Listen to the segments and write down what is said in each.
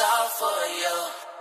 all for you.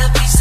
gotta be.